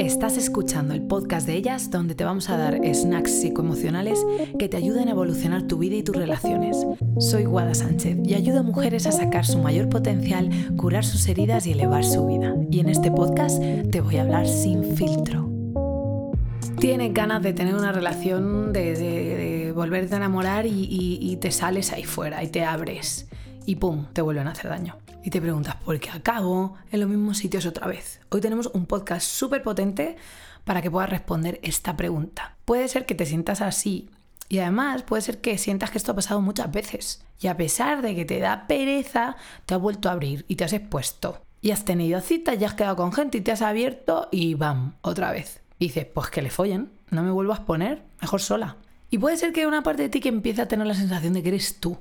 Estás escuchando el podcast de ellas donde te vamos a dar snacks psicoemocionales que te ayuden a evolucionar tu vida y tus relaciones. Soy Guada Sánchez y ayudo a mujeres a sacar su mayor potencial, curar sus heridas y elevar su vida. Y en este podcast te voy a hablar sin filtro. Tienes ganas de tener una relación, de, volverte a enamorar y, y te sales ahí fuera y te abres y ¡pum! te vuelven a hacer daño y te preguntas, ¿por qué acabo en los mismos sitios otra vez? Hoy tenemos un podcast súper potente para que puedas responder esta pregunta. Puede ser que te sientas así y además puede ser que sientas que esto ha pasado muchas veces y a pesar de que te da pereza, te has vuelto a abrir y te has expuesto. Y has tenido citas, ya has quedado con gente y te has abierto y ¡bam! Otra vez. Y dices, pues que le follen, no me vuelvo a exponer, mejor sola. Y puede ser que una parte de ti que empiece a tener la sensación de que eres tú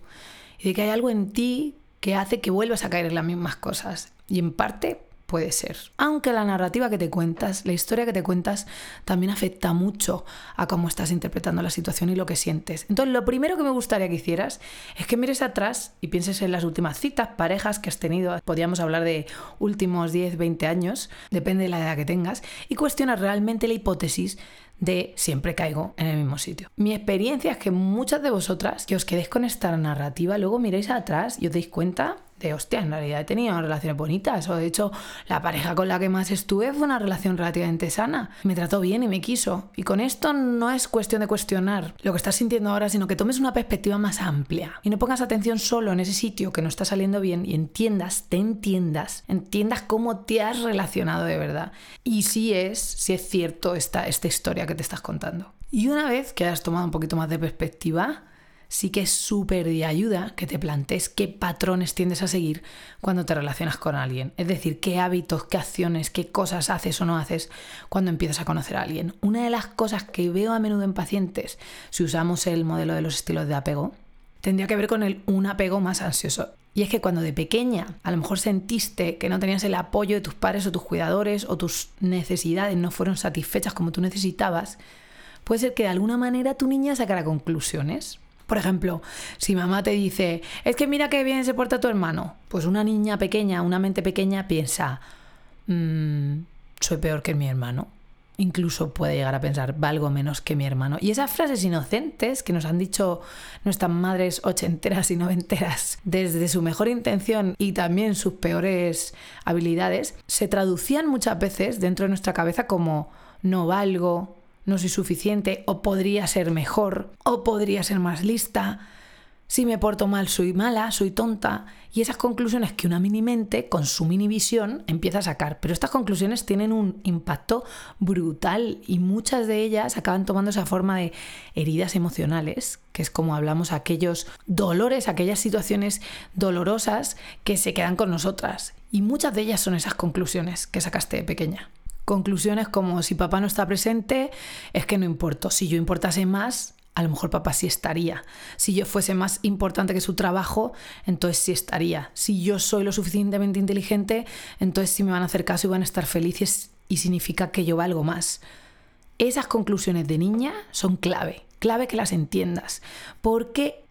y de que hay algo en ti que hace que vuelvas a caer en las mismas cosas. Y en parte puede ser. Aunque la narrativa que te cuentas, la historia que te cuentas, también afecta mucho a cómo estás interpretando la situación y lo que sientes. Entonces, lo primero que me gustaría que hicieras es que mires atrás y pienses en las últimas citas, parejas que has tenido. Podríamos hablar de últimos 10, 20 años, depende de la edad que tengas, y cuestionas realmente la hipótesis de siempre caigo en el mismo sitio. Mi experiencia es que muchas de vosotras que os quedéis con esta narrativa, luego miréis atrás y os deis cuenta de hostia, en realidad he tenido relaciones bonitas. O de hecho, la pareja con la que más estuve fue una relación relativamente sana. Me trató bien y me quiso. Y con esto no es cuestión de cuestionar lo que estás sintiendo ahora, sino que tomes una perspectiva más amplia. Y no pongas atención solo en ese sitio que no está saliendo bien y entiendas, te entiendas, entiendas cómo te has relacionado de verdad. Y si es, si es cierto esta, esta historia que te estás contando. Y una vez que has tomado un poquito más de perspectiva, sí que es súper de ayuda que te plantees qué patrones tiendes a seguir cuando te relacionas con alguien. Es decir, qué hábitos, qué acciones, qué cosas haces o no haces cuando empiezas a conocer a alguien. Una de las cosas que veo a menudo en pacientes, si usamos el modelo de los estilos de apego, tendría que ver con el un apego más ansioso. Y es que cuando de pequeña a lo mejor sentiste que no tenías el apoyo de tus padres o tus cuidadores o tus necesidades no fueron satisfechas como tú necesitabas, puede ser que de alguna manera tu niña sacara conclusiones. Por ejemplo, si mamá te dice, es que mira qué bien se porta tu hermano, pues una niña pequeña, una mente pequeña piensa, mmm, soy peor que mi hermano incluso puede llegar a pensar, valgo menos que mi hermano. Y esas frases inocentes que nos han dicho nuestras madres ochenteras y noventeras desde su mejor intención y también sus peores habilidades, se traducían muchas veces dentro de nuestra cabeza como no valgo, no soy suficiente, o podría ser mejor, o podría ser más lista si me porto mal soy mala, soy tonta, y esas conclusiones que una mini mente con su mini visión empieza a sacar. Pero estas conclusiones tienen un impacto brutal y muchas de ellas acaban tomando esa forma de heridas emocionales, que es como hablamos aquellos dolores, aquellas situaciones dolorosas que se quedan con nosotras. Y muchas de ellas son esas conclusiones que sacaste de pequeña. Conclusiones como si papá no está presente, es que no importo. Si yo importase más, a lo mejor papá sí estaría. Si yo fuese más importante que su trabajo, entonces sí estaría. Si yo soy lo suficientemente inteligente, entonces sí me van a hacer caso y van a estar felices y significa que yo valgo más. Esas conclusiones de niña son clave, clave que las entiendas, porque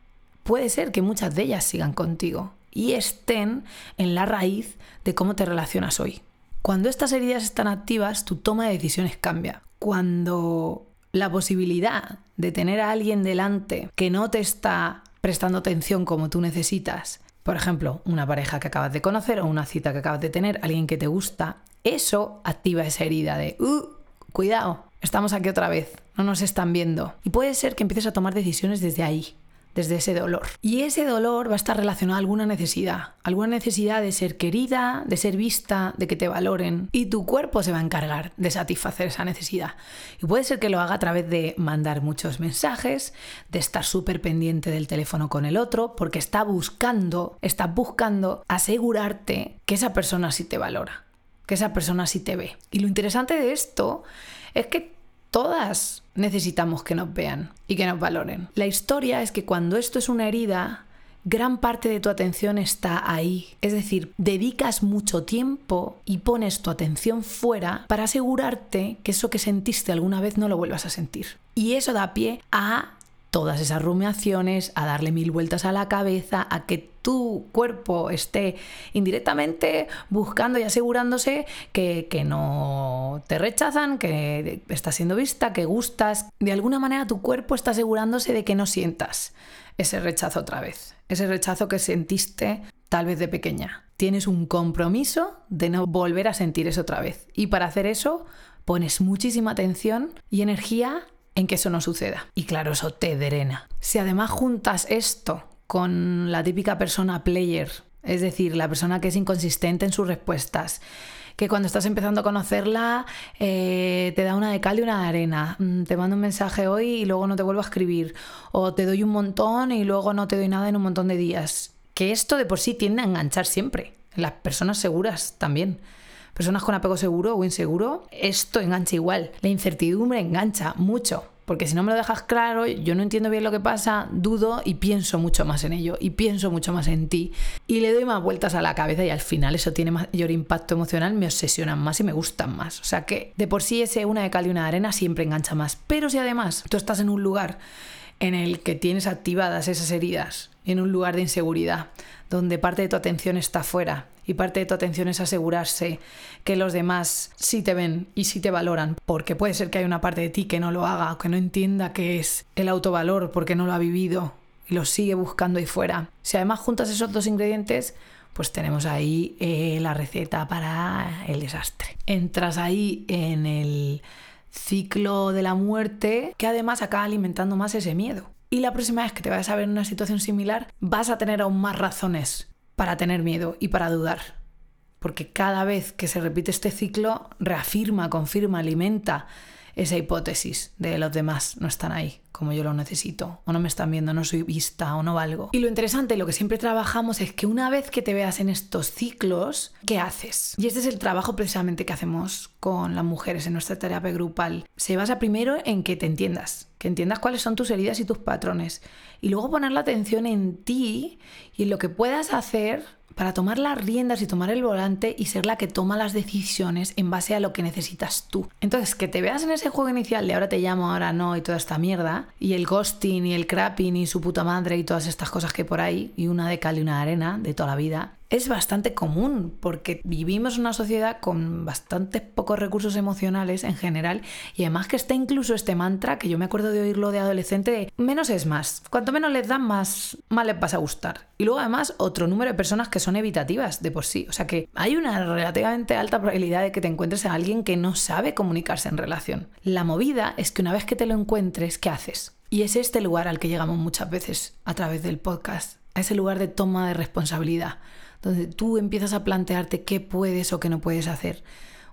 puede ser que muchas de ellas sigan contigo y estén en la raíz de cómo te relacionas hoy. Cuando estas heridas están activas, tu toma de decisiones cambia. Cuando la posibilidad de tener a alguien delante que no te está prestando atención como tú necesitas, por ejemplo, una pareja que acabas de conocer o una cita que acabas de tener, alguien que te gusta, eso activa esa herida de, uh, cuidado, estamos aquí otra vez, no nos están viendo. Y puede ser que empieces a tomar decisiones desde ahí, desde ese dolor. Y ese dolor va a estar relacionado a alguna necesidad, alguna necesidad de ser querida, de ser vista, de que te valoren. Y tu cuerpo se va a encargar de satisfacer esa necesidad. Y puede ser que lo haga a través de mandar muchos mensajes, de estar súper pendiente del teléfono con el otro, porque está buscando, está buscando asegurarte que esa persona sí te valora, que esa persona sí te ve. Y lo interesante de esto es que todas necesitamos que nos vean y que nos valoren. La historia es que cuando esto es una herida, gran parte de tu atención está ahí. Es decir, dedicas mucho tiempo y pones tu atención fuera para asegurarte que eso que sentiste alguna vez no lo vuelvas a sentir. Y eso da pie a todas esas rumiaciones, a darle mil vueltas a la cabeza, a que tu cuerpo esté indirectamente buscando y asegurándose que, que, no te rechazan, que estás siendo vista, que gustas. De alguna manera tu cuerpo está asegurándose de que no sientas ese rechazo otra vez, ese rechazo que sentiste tal vez de pequeña. Tienes un compromiso de no volver a sentir eso otra vez. Y para hacer eso pones muchísima atención y energía en que eso no suceda. Y claro, eso te drena. Si además juntas esto con la típica persona player, es decir, la persona que es inconsistente en sus respuestas, que cuando estás empezando a conocerla eh, te da una de cal y una de arena. Mm, te mando un mensaje hoy y luego no te vuelvo a escribir. O te doy un montón y luego no te doy nada en un montón de días. Que esto de por sí tiende a enganchar siempre. Las personas seguras también personas con apego seguro o inseguro, esto engancha igual. La incertidumbre engancha mucho. Porque si no me lo dejas claro, yo no entiendo bien lo que pasa, dudo y pienso mucho más en ello y pienso mucho más en ti y le doy más vueltas a la cabeza y al final eso tiene mayor impacto emocional, me obsesionan más y me gustan más. O sea que de por sí ese una de cal y una de arena siempre engancha más. Pero si además tú estás en un lugar en el que tienes activadas esas heridas, en un lugar de inseguridad, donde parte de tu atención está fuera y parte de tu atención es asegurarse que los demás sí te ven y sí te valoran, porque puede ser que hay una parte de ti que no lo haga o que no entienda qué es el autovalor porque no lo ha vivido y lo sigue buscando ahí fuera. Si además juntas esos dos ingredientes, pues tenemos ahí eh, la receta para el desastre. Entras ahí en el ciclo de la muerte que además acaba alimentando más ese miedo. Y la próxima vez que te vayas a ver en una situación similar, vas a tener aún más razones para tener miedo y para dudar. Porque cada vez que se repite este ciclo, reafirma, confirma, alimenta esa hipótesis de los demás no están ahí como yo lo necesito, o no me están viendo, no soy vista, o no valgo. Y lo interesante, lo que siempre trabajamos es que una vez que te veas en estos ciclos, ¿qué haces? Y este es el trabajo precisamente que hacemos con las mujeres en nuestra terapia grupal. Se basa primero en que te entiendas, que entiendas cuáles son tus heridas y tus patrones, y luego poner la atención en ti y en lo que puedas hacer para tomar las riendas y tomar el volante y ser la que toma las decisiones en base a lo que necesitas tú. Entonces, que te veas en ese juego inicial de ahora te llamo, ahora no y toda esta mierda, y el ghosting y el crapping y su puta madre y todas estas cosas que por ahí, y una de cal y una de arena de toda la vida, es bastante común porque vivimos una sociedad con bastantes pocos recursos emocionales en general y además que está incluso este mantra que yo me acuerdo de oírlo de adolescente de menos es más, cuanto menos les dan más, más les vas a gustar. Y luego además otro número de personas que son evitativas de por sí, o sea que hay una relativamente alta probabilidad de que te encuentres a alguien que no sabe comunicarse en relación. La movida es que una vez que te lo encuentres, ¿qué haces? Y es este lugar al que llegamos muchas veces a través del podcast, a ese lugar de toma de responsabilidad donde tú empiezas a plantearte qué puedes o qué no puedes hacer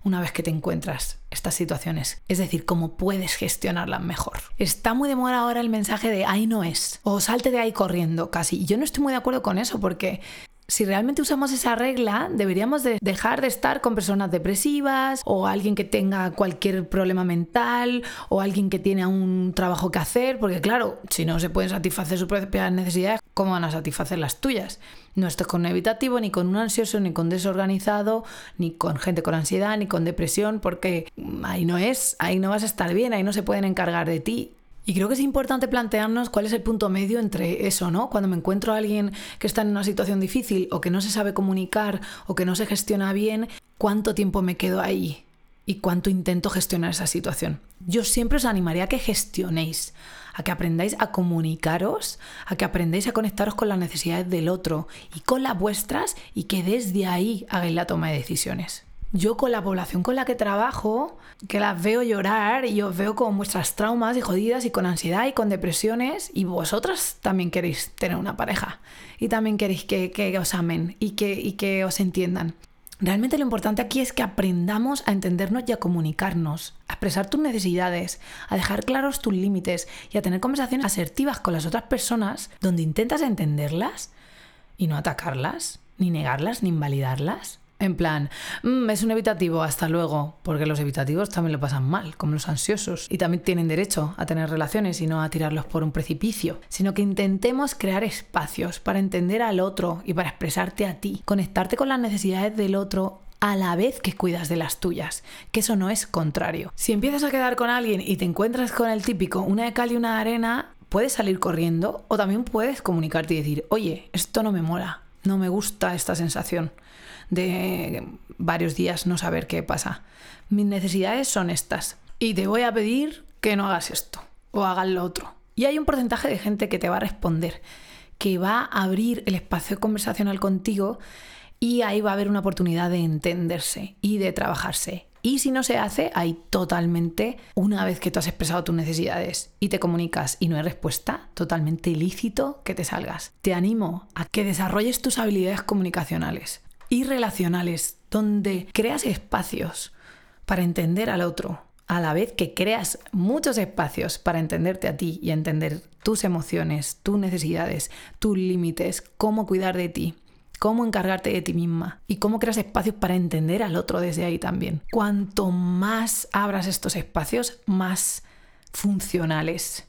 una vez que te encuentras estas situaciones. Es decir, cómo puedes gestionarlas mejor. Está muy de moda ahora el mensaje de ahí no es o salte de ahí corriendo casi. Y yo no estoy muy de acuerdo con eso porque si realmente usamos esa regla, deberíamos de dejar de estar con personas depresivas o alguien que tenga cualquier problema mental o alguien que tiene un trabajo que hacer, porque claro, si no se pueden satisfacer sus propias necesidades, ¿cómo van a satisfacer las tuyas? No estés con un evitativo, ni con un ansioso, ni con desorganizado, ni con gente con ansiedad, ni con depresión, porque ahí no es, ahí no vas a estar bien, ahí no se pueden encargar de ti. Y creo que es importante plantearnos cuál es el punto medio entre eso, ¿no? Cuando me encuentro a alguien que está en una situación difícil o que no se sabe comunicar o que no se gestiona bien, ¿cuánto tiempo me quedo ahí? ¿Y cuánto intento gestionar esa situación? Yo siempre os animaría a que gestionéis, a que aprendáis a comunicaros, a que aprendáis a conectaros con las necesidades del otro y con las vuestras y que desde ahí hagáis la toma de decisiones yo con la población con la que trabajo, que las veo llorar y os veo con vuestras traumas y jodidas y con ansiedad y con depresiones y vosotras también queréis tener una pareja y también queréis que, os amen y que, y que os entiendan. Realmente lo importante aquí es que aprendamos a entendernos y a comunicarnos, a expresar tus necesidades, a dejar claros tus límites y a tener conversaciones asertivas con las otras personas donde intentas entenderlas y no atacarlas, ni negarlas, ni invalidarlas. En plan, mm, es un evitativo, hasta luego, porque los evitativos también lo pasan mal, como los ansiosos, y también tienen derecho a tener relaciones y no a tirarlos por un precipicio, sino que intentemos crear espacios para entender al otro y para expresarte a ti, conectarte con las necesidades del otro a la vez que cuidas de las tuyas, que eso no es contrario. Si empiezas a quedar con alguien y te encuentras con el típico una de cal y una de arena, puedes salir corriendo o también puedes comunicarte y decir, oye, esto no me mola, no me gusta esta sensación de varios días no saber qué pasa. Mis necesidades son estas y te voy a pedir que no hagas esto o hagas lo otro. Y hay un porcentaje de gente que te va a responder, que va a abrir el espacio conversacional contigo y ahí va a haber una oportunidad de entenderse y de trabajarse. Y si no se hace, hay totalmente, una vez que tú has expresado tus necesidades y te comunicas y no hay respuesta, totalmente ilícito que te salgas. Te animo a que desarrolles tus habilidades comunicacionales y relacionales, donde creas espacios para entender al otro, a la vez que creas muchos espacios para entenderte a ti y entender tus emociones, tus necesidades, tus límites, cómo cuidar de ti cómo encargarte de ti misma y cómo creas espacios para entender al otro desde ahí también. Cuanto más abras estos espacios, más funcionales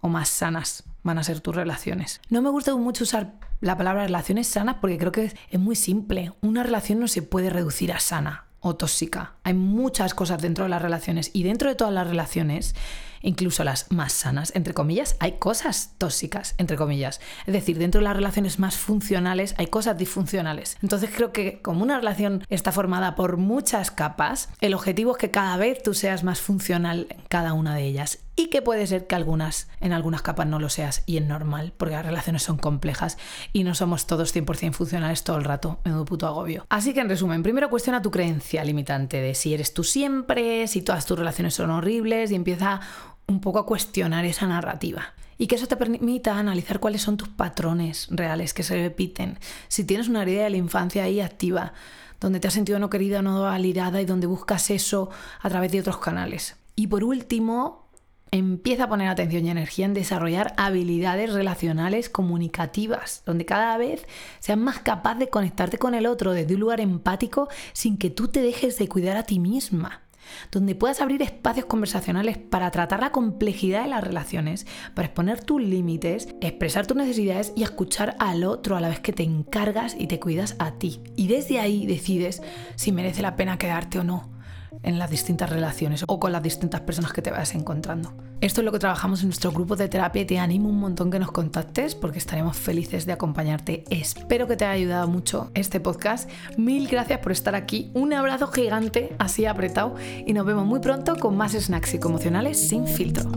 o más sanas van a ser tus relaciones. No me gusta mucho usar la palabra relaciones sanas porque creo que es muy simple. Una relación no se puede reducir a sana o tóxica. Hay muchas cosas dentro de las relaciones y dentro de todas las relaciones incluso las más sanas, entre comillas, hay cosas tóxicas, entre comillas. Es decir, dentro de las relaciones más funcionales hay cosas disfuncionales. Entonces creo que como una relación está formada por muchas capas, el objetivo es que cada vez tú seas más funcional en cada una de ellas y que puede ser que algunas en algunas capas no lo seas y es normal porque las relaciones son complejas y no somos todos 100% funcionales todo el rato, menudo puto agobio. Así que en resumen, primero cuestiona tu creencia limitante de si eres tú siempre, si todas tus relaciones son horribles y empieza un poco a cuestionar esa narrativa. Y que eso te permita analizar cuáles son tus patrones reales que se repiten. Si tienes una herida de la infancia ahí activa, donde te has sentido no querida, no validada y donde buscas eso a través de otros canales. Y por último, empieza a poner atención y energía en desarrollar habilidades relacionales comunicativas, donde cada vez seas más capaz de conectarte con el otro desde un lugar empático sin que tú te dejes de cuidar a ti misma donde puedas abrir espacios conversacionales para tratar la complejidad de las relaciones, para exponer tus límites, expresar tus necesidades y escuchar al otro a la vez que te encargas y te cuidas a ti. Y desde ahí decides si merece la pena quedarte o no en las distintas relaciones o con las distintas personas que te vayas encontrando. Esto es lo que trabajamos en nuestro grupo de terapia y te animo un montón que nos contactes porque estaremos felices de acompañarte. Espero que te haya ayudado mucho este podcast. Mil gracias por estar aquí. Un abrazo gigante así apretado y nos vemos muy pronto con más snacks psicoemocionales sin filtro.